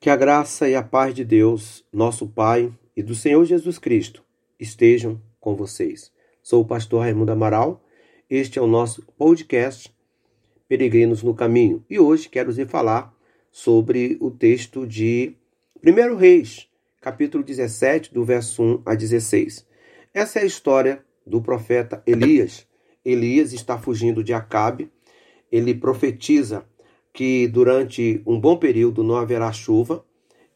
Que a graça e a paz de Deus, nosso Pai, e do Senhor Jesus Cristo estejam com vocês. Sou o pastor Raimundo Amaral. Este é o nosso podcast Peregrinos no Caminho. E hoje quero lhe falar sobre o texto de 1 Reis, capítulo 17, do verso 1 a 16. Essa é a história do profeta Elias. Elias está fugindo de Acabe. Ele profetiza que durante um bom período não haverá chuva,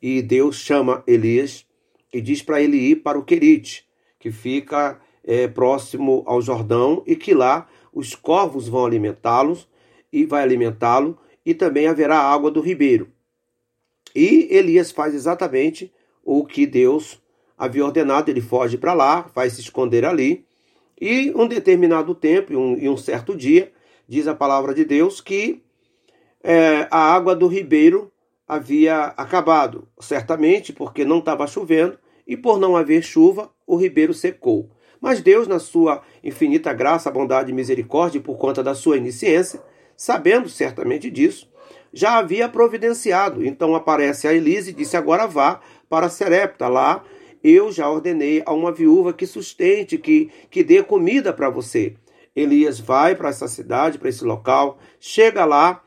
e Deus chama Elias e diz para ele ir para o Querite, que fica é, próximo ao Jordão, e que lá os corvos vão alimentá-los e vai alimentá-lo, e também haverá água do ribeiro. E Elias faz exatamente o que Deus havia ordenado, ele foge para lá, vai se esconder ali, e um determinado tempo, um, e um certo dia, diz a palavra de Deus que é, a água do ribeiro havia acabado, certamente porque não estava chovendo e por não haver chuva, o ribeiro secou. Mas Deus, na sua infinita graça, bondade e misericórdia, por conta da sua onisciência, sabendo certamente disso, já havia providenciado. Então aparece a Elise e disse: Agora vá para Serepta. Lá eu já ordenei a uma viúva que sustente, que, que dê comida para você. Elias vai para essa cidade, para esse local, chega lá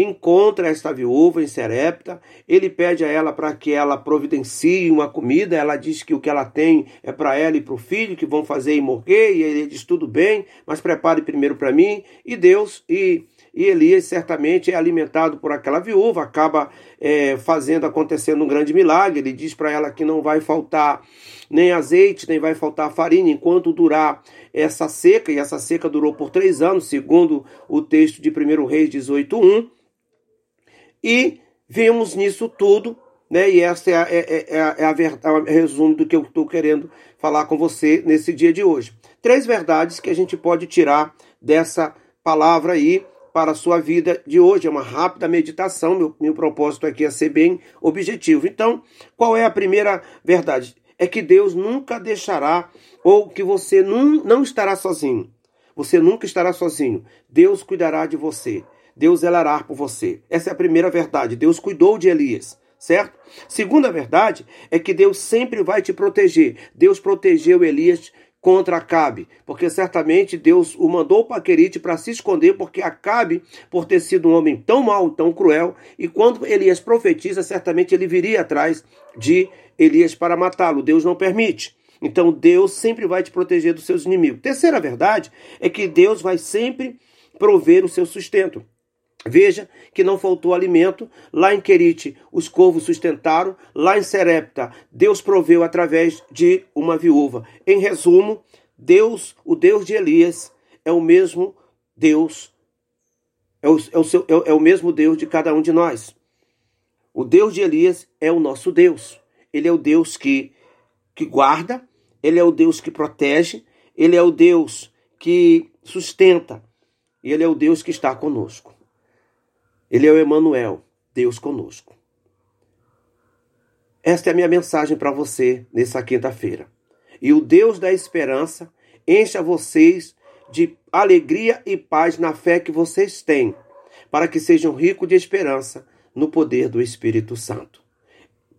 encontra esta viúva em Serepta, ele pede a ela para que ela providencie uma comida, ela diz que o que ela tem é para ela e para o filho, que vão fazer e morrer, e ele diz tudo bem, mas prepare primeiro para mim, e Deus, e, e Elias certamente é alimentado por aquela viúva, acaba é, fazendo, acontecendo um grande milagre, ele diz para ela que não vai faltar nem azeite, nem vai faltar farinha, enquanto durar essa seca, e essa seca durou por três anos, segundo o texto de 1 Reis 18.1, e vimos nisso tudo, né? E essa é a, é, é, é a, é a, é resumo do que eu estou querendo falar com você nesse dia de hoje. Três verdades que a gente pode tirar dessa palavra aí para a sua vida de hoje. É uma rápida meditação. Meu, meu propósito aqui é ser bem objetivo. Então, qual é a primeira verdade? É que Deus nunca deixará ou que você não, não estará sozinho. Você nunca estará sozinho. Deus cuidará de você. Deus zelará por você. Essa é a primeira verdade. Deus cuidou de Elias, certo? Segunda verdade é que Deus sempre vai te proteger. Deus protegeu Elias contra Acabe, porque certamente Deus o mandou para Querite para se esconder, porque Acabe, por ter sido um homem tão mau, tão cruel, e quando Elias profetiza, certamente ele viria atrás de Elias para matá-lo. Deus não permite. Então Deus sempre vai te proteger dos seus inimigos. Terceira verdade é que Deus vai sempre prover o seu sustento. Veja que não faltou alimento. Lá em Querite, os corvos sustentaram. Lá em Serepta, Deus proveu através de uma viúva. Em resumo, Deus, o Deus de Elias, é o mesmo Deus, é o, é o, seu, é, é o mesmo Deus de cada um de nós. O Deus de Elias é o nosso Deus. Ele é o Deus que, que guarda, ele é o Deus que protege, ele é o Deus que sustenta, e ele é o Deus que está conosco. Ele é o Emanuel, Deus conosco. Esta é a minha mensagem para você nessa quinta-feira. E o Deus da esperança encha vocês de alegria e paz na fé que vocês têm, para que sejam ricos de esperança no poder do Espírito Santo.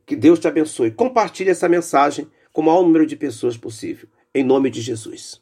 Que Deus te abençoe. Compartilhe essa mensagem com o maior número de pessoas possível. Em nome de Jesus.